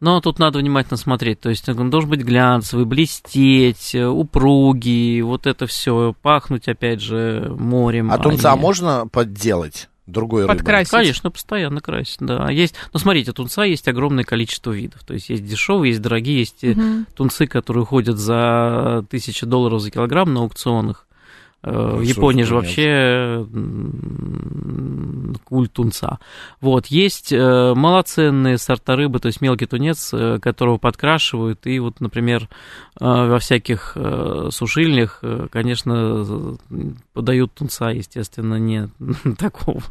Но тут надо внимательно смотреть. То есть он должен быть глянцевый, блестеть, э, упругий, вот это все, пахнуть, опять же, морем. А тунца не- можно подделать другой рыбой? Подкрасить. Конечно, постоянно красить, да. Есть, ну, смотрите, тунца есть огромное количество видов. То есть есть дешевые, есть дорогие, есть Мгм. тунцы, которые ходят за тысячу долларов за килограмм на аукционах. Э, В Японии же вообще культ тунца. Вот, есть э, малоценные сорта рыбы, то есть мелкий тунец, э, которого подкрашивают, и вот, например, во всяких сушильнях, конечно, подают тунца, естественно, не такого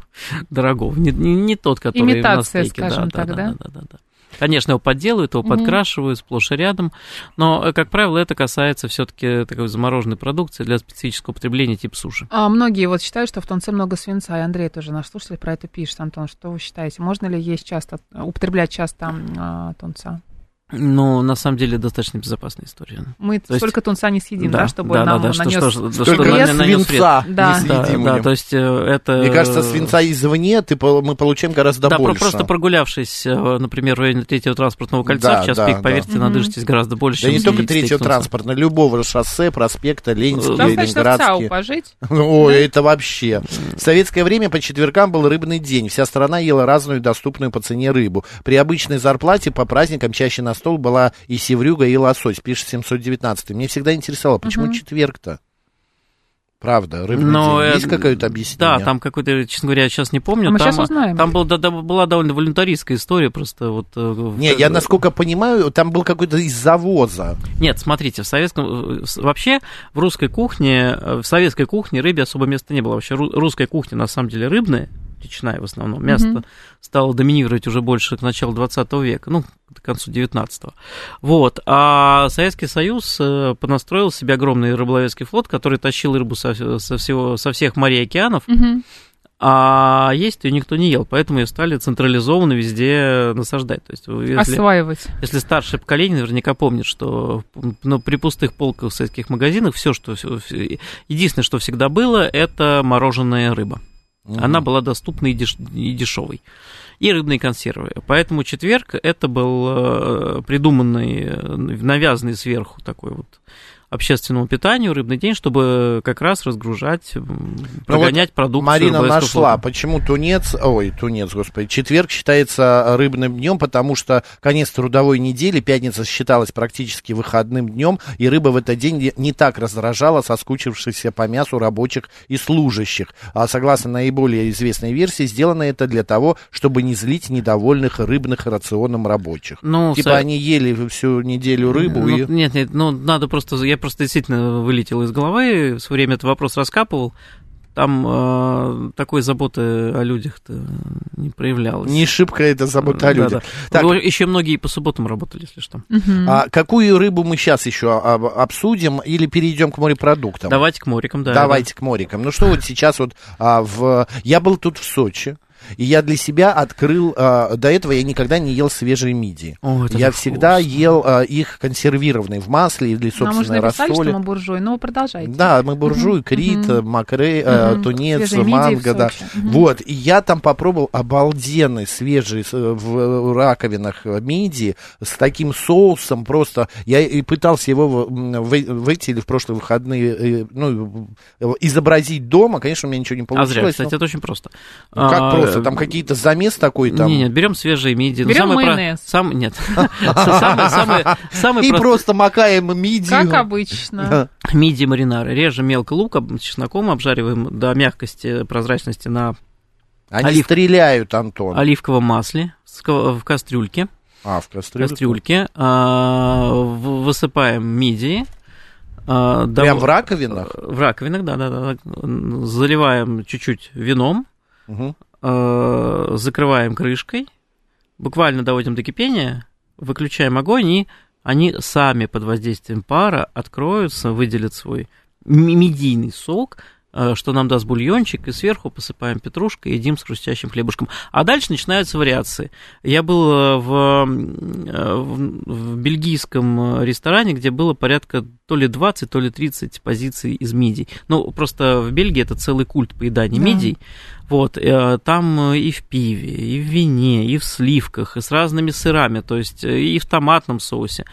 дорогого, не, не- не тот, который на Имитация, стейке. скажем да, так, да? да, да, да, да. Конечно, его подделывают, его Мгм. подкрашивают сплошь и рядом, но, э, как правило, это касается все-таки такой замороженной продукции для специфического потребления типа суши. А многие вот считают, что в тунце много свинца, и Андрей тоже наш слушатель про это пишет. Антон, что вы считаете? Можно ли есть часто, употреблять часто а, тунца? Но на самом деле достаточно безопасная история. Мы То есть- столько тунца не съедим, да, чтобы да, нам да, да, нанес... что, что, что Только вред. на- нанес вред. свинца Да. не Да, съедим да, будем. то есть э, это... Мне кажется, свинца извне ты, мы получаем гораздо Да, больше. просто прогулявшись, э, например, в районе третьего транспортного кольца Да, в час да, пик, да. поверьте, Мгм. надышитесь гораздо больше, Да чем не только третьего транспорта, любого шоссе, проспекта, Ленинский, ЦАУ Ленинградский. пожить. Ой, это вообще. В советское время по четвергам был рыбный день. Вся страна ела разную доступную по цене рыбу. При обычной зарплате по праздникам чаще на стол была и севрюга, и лосось, пишет 719. Мне всегда интересовало, почему Мгм. четверг-то? Правда, рыбный Но, день. э, Есть какое-то объяснение? Да, там какой-то, честно говоря, я сейчас не помню. А мы там, щас узнаем. Там был, да, да, была довольно волюнтаристская история, просто вот... э, в- Не, я насколько понимаю, там был какой-то из завоза. Нет, смотрите, в советском... э, Вообще, в русской кухне, в советской кухне рыбе особо места не было. Вообще, ру- русская кухня, на самом деле, рыбная, речная в основном. Мясо Мгм. стало доминировать уже больше к началу 20 века, ну, к концу 19-го. Вот. А Советский Союз э, понастроил себе огромный рыболовецкий флот, который тащил рыбу со, со всего, со всех морей и океанов, Мгм. а есть ее никто не ел, поэтому ее стали централизованно везде насаждать. То есть, если, Осваивать. если старшее поколение наверняка помнит, что ну, при пустых полках в советских магазинах все, что единственное, что всегда было, это мороженая рыба. Она была доступна и, деш- и дешевой. И рыбные консервы. Поэтому четверг это был э, придуманный, э, навязанный сверху такой вот общественному питанию рыбный день, чтобы как раз разгружать, м, прогонять продукцию. Марина нашла, флота. почему тунец, ой, тунец, господи, четверг считается рыбным днем, потому что конец трудовой недели, пятница считалась практически выходным днем, и рыба в этот день не- не так раздражала соскучившихся по мясу рабочих и служащих. А согласно наиболее известной версии, сделано это для того, чтобы не злить недовольных рыбных рационом рабочих. Ну, Типа со- они ели всю неделю рыбу Ну, и... Нет, нет, ну надо просто, я просто действительно вылетел из головы, в свое время этот вопрос раскапывал, там э, такой заботы о людях-то не проявлялось. Не шибко это забота о Да, людях. да. Так, Ну, Еще многие по субботам работали, если что. Мгм. А какую рыбу мы сейчас еще об- обсудим или перейдем к морепродуктам? Давайте к морикам, да. Давайте к морикам. Ну что вот сейчас вот а, в... Я был тут в Сочи, и я для себя открыл... а, до этого я никогда не ел свежие мидии. О, это я всегда вкусно. ел а, их консервированные в масле или Нам уже написали, рассоле. что мы буржуи, но продолжайте. Да, мы буржуй, Мгм, крит, макре, э, тунец, Свежие манго, да. Вот, и я там попробовал обалденный свежий с- в раковинах э, мидии с таким соусом просто. Я и пытался его в, в, в эти или в прошлые выходные э, ну, э, изобразить дома. Конечно, у меня ничего не А получилось. зря, кстати, но- это очень просто. Ну, как А, просто? Там какие-то замес такой там. Не, нет, берем свежие мидии. Ну, Берем про- майонез. Сам, нет. И просто макаем мидию. Как обычно. Мидии маринары. Режем мелко лук чесноком, обжариваем до мягкости, прозрачности на Они Олив- стреляют, Антон. оливковом масле в кастрюльке. А, в кастрюльке. кастрюльке. а, в- Высыпаем мидии. а, дов- Прям в раковинах? В раковинах, да, да, да. Заливаем чуть-чуть вином, Мгм. А, закрываем крышкой, буквально доводим до кипения, выключаем огонь, и они сами под воздействием пара откроются, выделят свой мидийный сок, что нам даст бульончик, и сверху посыпаем петрушкой, едим с хрустящим хлебушком. А дальше начинаются вариации. Я был э, в, э, в, в бельгийском э, ресторане, где было порядка то ли 20, то ли 30 позиций из мидий. Ну, просто в Бельгии это целый культ поедания Да. мидий. Вот, э, там э, и в пиве, и в вине, и в сливках, и с разными сырами, то есть э, и в томатном соусе.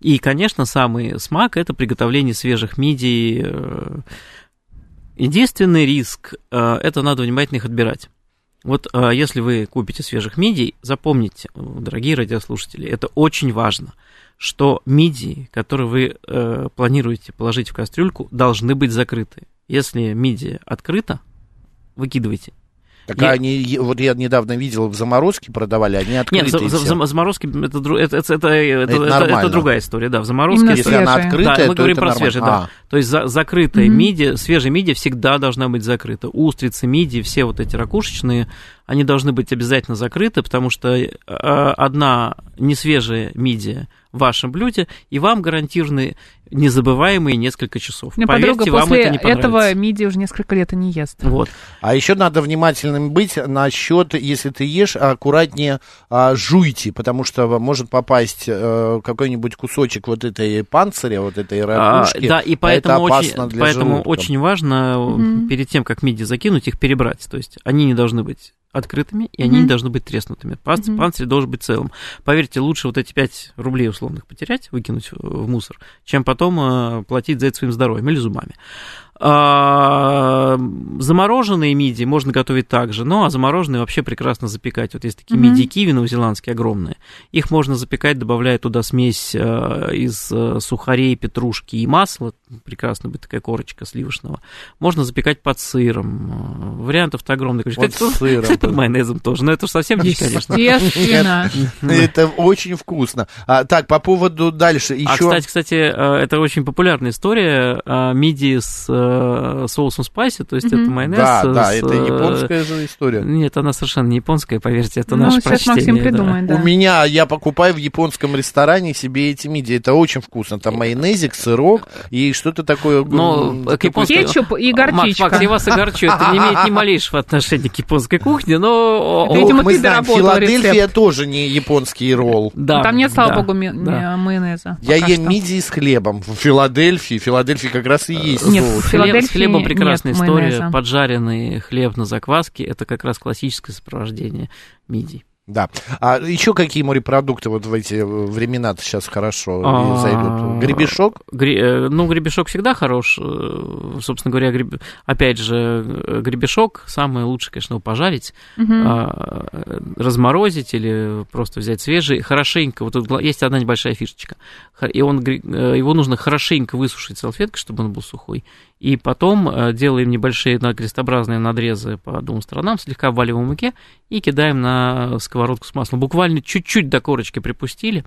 И, конечно, самый смак – это приготовление свежих мидий. Единственный риск э, – это надо внимательно их отбирать. Вот э, если вы купите свежих мидий, запомните, э, дорогие радиослушатели, это очень важно, что мидии, которые вы планируете положить в кастрюльку, должны быть закрыты. Если мидия открыта, выкидывайте. Так Я- они, е- вот я недавно видел, в заморозке продавали, они Нет, открытые за- за- за- заморозки это, дру- это, это, это, это- это- нормально. это другая история, да. В заморозке Именно Если она открытая, да, мы то говорим это про нормально. свежие, да. А, То есть за, закрытая Мгм. мидия, свежая мидия всегда должна быть закрыта. Устрицы, мидии, все вот эти ракушечные, они должны быть обязательно закрыты, потому что э, одна несвежая мидия в вашем блюде, и вам гарантированы незабываемые несколько часов. Меня Поверьте, подруга вам после это не понравится. этого мидии уже несколько лет и не ест. Вот. А еще надо внимательным быть насчет, если ты ешь, аккуратнее а, жуйте, потому что может попасть э, какой-нибудь кусочек вот этой панциря, вот этой А, ракушки. да, и а поэтому, это очень, поэтому желудка. очень важно Мгм. перед тем, как миди закинуть, их перебрать. То есть они не должны быть открытыми, и они не Мгм. должны быть треснутыми. Панцирь, Мгм. панцирь должен быть целым. Поверьте, лучше вот эти 5 рублей условных потерять, выкинуть в мусор, чем потом э, платить за это своим здоровьем или зубами. А, замороженные миди можно готовить также, ну а замороженные вообще прекрасно запекать. Вот есть такие Мгм. миди киви новозеландские огромные. Их можно запекать, добавляя туда смесь э, из э, сухарей, петрушки и масла. Прекрасно будет такая корочка сливочного. Можно запекать под сыром. Э, Вариантов-то огромное количество. Вот Кстати, с сыром. кстати, под майонезом тоже. Но это же совсем дичь, конечно. Естественно. Это очень вкусно. А, так, по поводу дальше еще... А, кстати, кстати, это очень популярная история. Миди с э, соусом спайси, то есть Мгм. это майонез. Да, да, с, это э, японская же история. Нет, она совершенно не японская, поверьте, это Ну, наше сейчас Максим прочтение, да. придумает, да. У меня, я покупаю в японском ресторане себе эти мидии. Это очень вкусно. Там майонезик, сырок и что-то такое... Но м, к японской- Кетчуп и Макс, горчичка. Макс, я вас огорчу, это не имеет ни малейшего отношения к японской кухне, но... Это, видимо, мы ты знаем, Филадельфия рецепт. тоже не японский ролл. Да, Там нет, слава да, богу, ми- да. майонеза. Я ем что. мидии с хлебом. В Филадельфии. Филадельфии как раз и есть Нет, Филадельфии с хлебом прекрасная нет история. майонеза. Поджаренный хлеб на закваске это как раз классическое сопровождение мидий. Да. А еще какие морепродукты вот в эти времена сейчас хорошо А, зайдут? Гребешок? Гре- э, Ну, гребешок всегда хорош. э, Собственно говоря, греб- опять же, э, гребешок самое лучшее, конечно, его пожарить, а, э, разморозить или просто взять свежий. Хорошенько, вот тут есть одна небольшая фишечка. И он, э, его нужно хорошенько высушить салфеткой, чтобы он был сухой. И потом э, делаем небольшие на- крестообразные надрезы по двум сторонам, слегка обваливаем в муке и кидаем на сковородку с маслом. Буквально чуть-чуть до корочки припустили,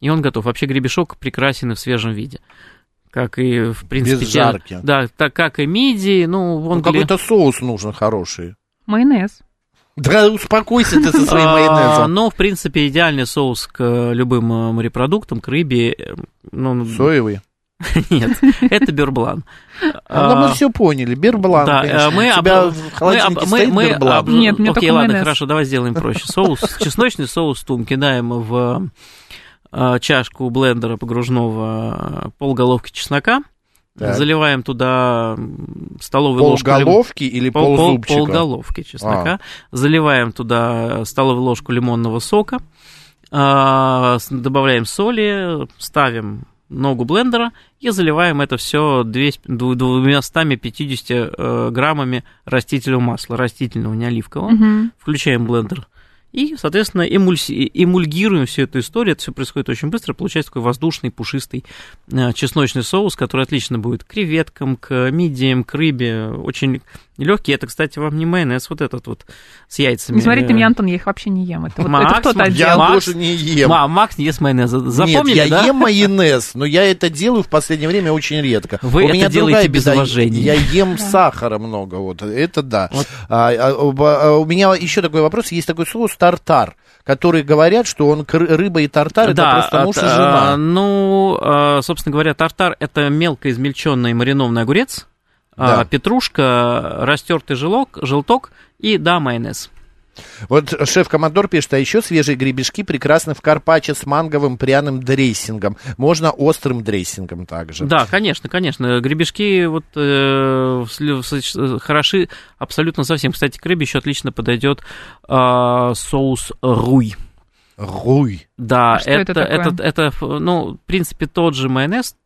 и он готов. Вообще гребешок прекрасен и в свежем виде. Как и, в принципе, Без те- жарки. Да, так как и мидии, ну, вон Ну, какой-то соус нужен хороший. Майонез. Да успокойся ты со своим А, майонезом. Ну, в принципе, идеальный соус к любым э, морепродуктам, к рыбе. э, Ну, Соевый. нет, это берблан. Ну, А, мы все поняли. Берблан, Да, э, мы У тебя об- в холодильнике мы- стоит мы- берблан? об- Нет, мне Окей, ладно, хорошо, давай сделаем проще. Соус, чесночный соус тум кидаем в э, чашку блендера погружного э, полголовки чеснока, Так. заливаем туда м, столовую ложку... лим- Полголовки или пол- пол- ползубчика? А. полголовки чеснока, заливаем туда столовую ложку лимонного сока, а, добавляем соли, ставим ногу блендера и заливаем это все 250 э, граммами растительного масла, растительного, не оливкового. Мгм. Включаем блендер. И, соответственно, эмульси- эмульгируем всю эту историю. Это все происходит очень быстро. Получается такой воздушный, пушистый э, чесночный соус, который отлично будет к креветкам, к мидиям, к рыбе. Очень легкий. Это, кстати, вам не майонез, вот этот вот с яйцами. Не смотрите на меня, Антон, я их вообще не ем. Это, вот, Макс, это кто-то Я. Макс- тоже не ем. Ма- Макс не ест майонеза. Запомнили, Нет, я да? ем майонез, но я это делаю в последнее время очень редко. Вы У это меня делаете другая без беда. уважения. Я ем сахара много, вот это да. Вот. А, а, а, у меня еще такой вопрос. Есть такой соус тартар, который говорят, что он рыба и тартар, это просто муж и от- а, жена. Ну, а, собственно говоря, тартар это мелко измельченный маринованный огурец, а, Да. петрушка, растертый желок, желток и да, майонез. Вот шеф-командор пишет, а еще свежие гребешки прекрасны в карпаччо с манговым пряным дрессингом. Можно острым дрессингом также. Да, конечно, конечно. Гребешки вот э, хороши абсолютно совсем. Кстати, к рыбе еще отлично подойдет а, соус руй. Руй. Да, А что это это, такое? это, это, ну, в принципе, тот же майонез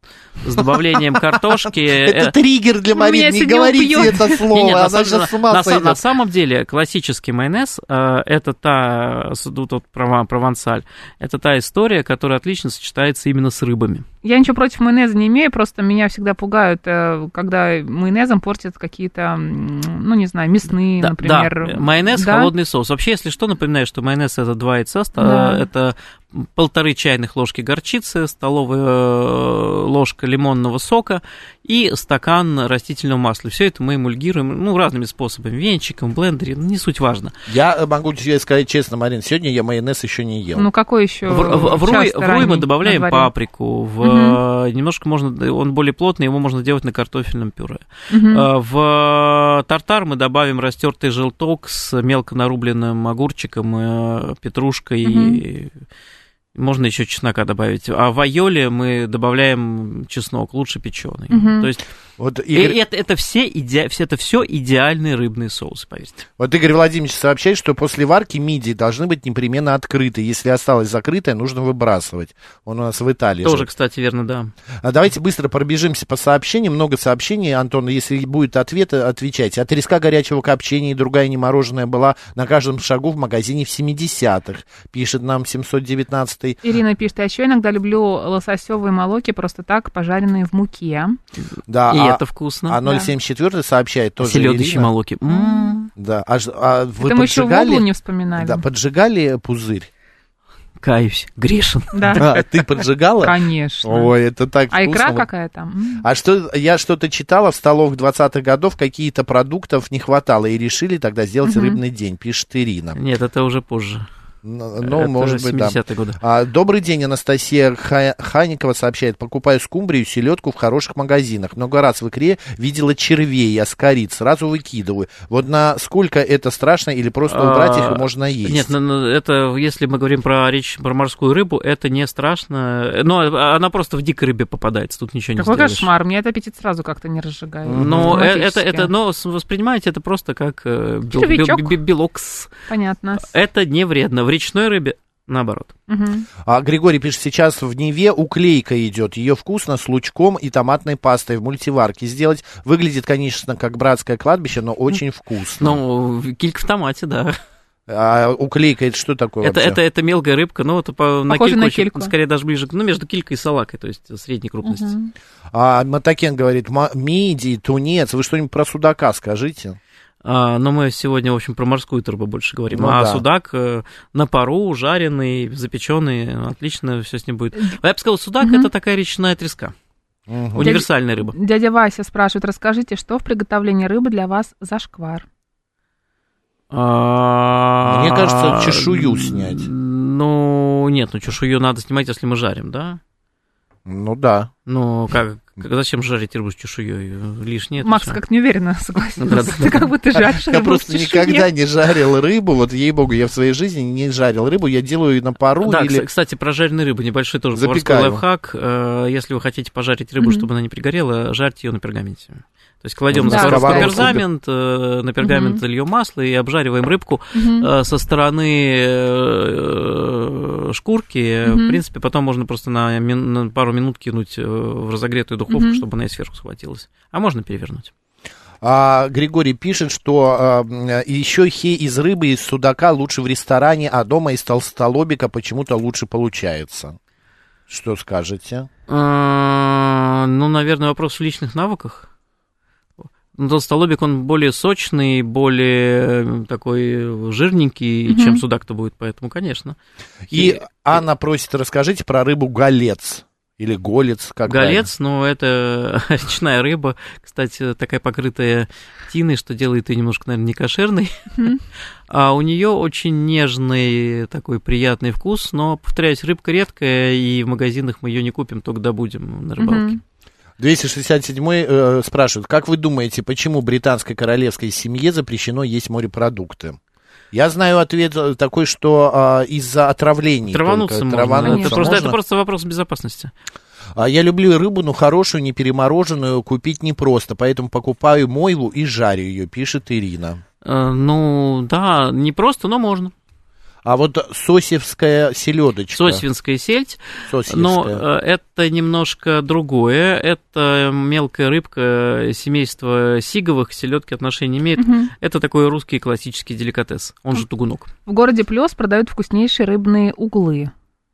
с добавлением картошки. Это Э, триггер для Меня Марии. Не говорите это слово, она самом- сейчас с ума на, са- сойдет. на самом деле классический майонез э, это та тот прова- провансаль, это та история, которая отлично сочетается именно с рыбами. Я ничего против майонеза не имею, просто меня всегда пугают, э, когда майонезом портят какие-то, ну, не знаю, мясные, Да, например. да, майонез, Да? холодный соус. Вообще, если что, напоминаю, что майонез это два яйца, Да. это полторы чайных ложки горчицы, столовая э, ложка лимонного сока и стакан растительного масла. Все это мы эмульгируем, ну, разными способами, венчиком, блендере, ну, не суть важно. Я э, могу тебе сказать честно, Марин, сегодня я майонез еще не ел. Ну, какой еще? В, в- в руй, в руй мы добавляем паприку, в, э, немножко можно, он более плотный, его можно делать на картофельном пюре. Э, В тартар мы добавим растертый желток с мелко нарубленным огурчиком, петрушкой и можно еще чеснока добавить. А в айоле мы добавляем чеснок, лучше печеный. Мгм. То есть Вот и Игорь, это, это, все иде- все- это все идеальные рыбные соусы, поверьте. вот Игорь Владимирович сообщает, что после варки мидии должны быть непременно открыты. Если осталось закрытое, нужно выбрасывать. Он у нас в Италии. Тоже, живет. кстати, верно, да. А давайте быстро пробежимся по сообщениям. Много сообщений, Антон, если будет ответ, отвечайте. От треска горячего копчения и другая немороженая была на каждом шагу в магазине в 70-х, пишет нам 719 Ирина пишет, я еще иногда люблю лососевые молоки просто так, пожаренные в муке. Да, и а, это вкусно. а 074 сообщает тоже Селедочные Ирина. молоки. М, Да, а, ж- а вы это мы еще поджигали? Вову не вспоминали. Да, поджигали пузырь? Каюсь. Грешен. Да, А, ты поджигала? конечно. Ой, это так А икра вкусно. какая-то? М. А что, я что-то читала, в столовых 20-х годов какие-то продуктов не хватало, и решили тогда сделать Мгм. рыбный день, пишет Ирина. Нет, это уже позже. Ну, ну, Это может быть, да. 70-е годы. А, добрый день, Анастасия Ха- Ханикова сообщает. Покупаю скумбрию, селедку в хороших магазинах. Много раз в икре видела червей, аскарит. Сразу выкидываю. Вот насколько это страшно или просто убрать их и А, можно есть? Нет, ну, ну, это если мы говорим про речь про морскую рыбу, это не страшно. Но она просто в дикой рыбе попадается, тут ничего не Какой сделаешь. кошмар, мне это аппетит сразу как-то не разжигает. Но э- это, это, но воспринимайте это просто как э, бел- бел- бе- белок. с- Понятно. Это не вредно. Речной рыбе наоборот. Мгм. А Григорий пишет, сейчас в Неве уклейка идет. Ее вкусно с лучком и томатной пастой в мультиварке сделать. Выглядит, конечно, как братское кладбище, но очень вкусно. Ну, килька в томате, да. А уклейка это что такое Это, вообще? это, это мелкая рыбка, но это по, на кильку, на очень- кильку. скорее даже ближе, к- ну, между килькой и салакой, то есть средней крупности. Мгм. А Матакен говорит, «Ма- мидии, тунец. Вы что-нибудь про судака скажите? А, но мы сегодня, в общем, про морскую рыбу больше говорим. Ну а да. судак э, на пару, жареный, запеченный, отлично все с ним будет. А Я бы сказал, судак Мгм. это такая речная треска. Мгм. Универсальная рыба. Дядя Вася спрашивает, расскажите, что в приготовлении рыбы для вас зашквар? А, Мне кажется, чешую снять. Ну, нет, ну чешую надо снимать, если мы жарим, да? Ну да. Ну, как, как- зачем жарить рыбу с чешуей? Лишнее. Макс как неуверенно согласился. Да-да-да. Ты как будто жаришь Я рыбу просто в чешуе. никогда не жарил рыбу, вот ей-богу, я в своей жизни не жарил рыбу, я делаю на пару Да, или... кстати, про жареную рыбу, небольшой тоже Запекаю. лайфхак. Э, Если вы хотите пожарить рыбу, чтобы она не пригорела, жарьте ее на пергаменте. То есть кладем Да, на сковородку пергамент, э, на пергамент Мгм. льем масло и обжариваем рыбку э, со стороны э, шкурки. Мгм. В принципе, потом можно просто на, мин- на пару минут кинуть в разогретую духовку, Мгм. чтобы она и сверху схватилась. А можно перевернуть. А, Григорий пишет, что а, еще хей из рыбы, из судака лучше в ресторане, а дома из толстолобика почему-то лучше получается. Что скажете? А, Ну, наверное, вопрос в личных навыках. Ну, толстолобик, он более сочный, более э, такой жирненький, Мгм. чем судак-то будет, поэтому, конечно. И Анна просит, расскажите про рыбу галец. Или голец, как Голец, ну, это речная рыба, кстати, такая покрытая тиной, что делает ее немножко, наверное, не кошерной. А у нее очень нежный, такой приятный вкус, но, повторяюсь, рыбка редкая, и в магазинах мы ее не купим, только добудем на рыбалке. 267 э, спрашивает, как вы думаете, почему британской королевской семье запрещено есть морепродукты? Я знаю ответ э, такой, что а, из-за отравлений. Травануться только. можно. Травануться это, просто, это можно. просто вопрос безопасности. А я люблю рыбу, но хорошую, не перемороженную, купить непросто, поэтому покупаю мойлу и жарю ее, пишет Ирина. Э, Ну, да, не просто, но можно. А вот сосевская селедочка. Сосвинская сельдь, Сосьевская. но э, это немножко другое. Это мелкая рыбка семейства сиговых, селедки отношения имеет. Мгм. Это такой русский классический деликатес, он же тугунок. В городе Плес продают вкуснейшие рыбные углы,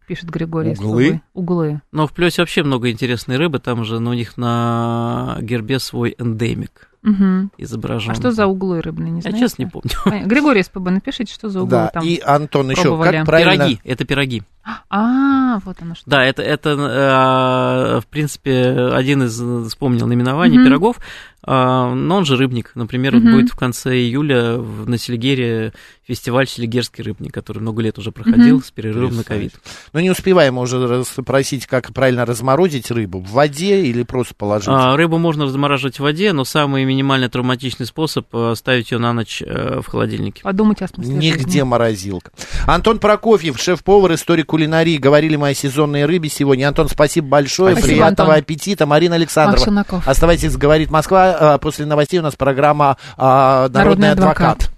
пишет Григорий. Углы? Углы. Но в Плесе вообще много интересной рыбы, там же ну, у них на гербе свой эндемик. Мгм. изображен. А что за углы рыбные, не Я знаете? честно не помню. Понятно. Григорий СПБ, напишите, что за углы Да, там. и Антон еще, пробовали. как правильно... Пироги, это пироги. А, вот оно что. Да, это, это э, в принципе, один из, э, вспомнил наименований Мгм. пирогов, но он же рыбник. Например, вот Мгм. будет в конце июля в- на Селигере фестиваль «Селигерский рыбник», который много лет уже проходил Мгм. с перерывом на ковид. Ну, не успеваем уже спросить, как правильно разморозить рыбу. В воде или просто положить? А, Рыбу можно размораживать в воде, но самый минимально травматичный способ оставить ее на ночь э, в холодильнике. Подумайте о смысле Нигде жизни. морозилка. Антон Прокофьев, шеф-повар истории кулинарии. Говорили мы о сезонной рыбе сегодня. Антон, спасибо большое. Спасибо, Приятного Антон. аппетита. Марина. Челноков. Оставайтесь, говорит Москва. А, После новостей у нас программа а, «Народный, Народный адвокат». адвокат.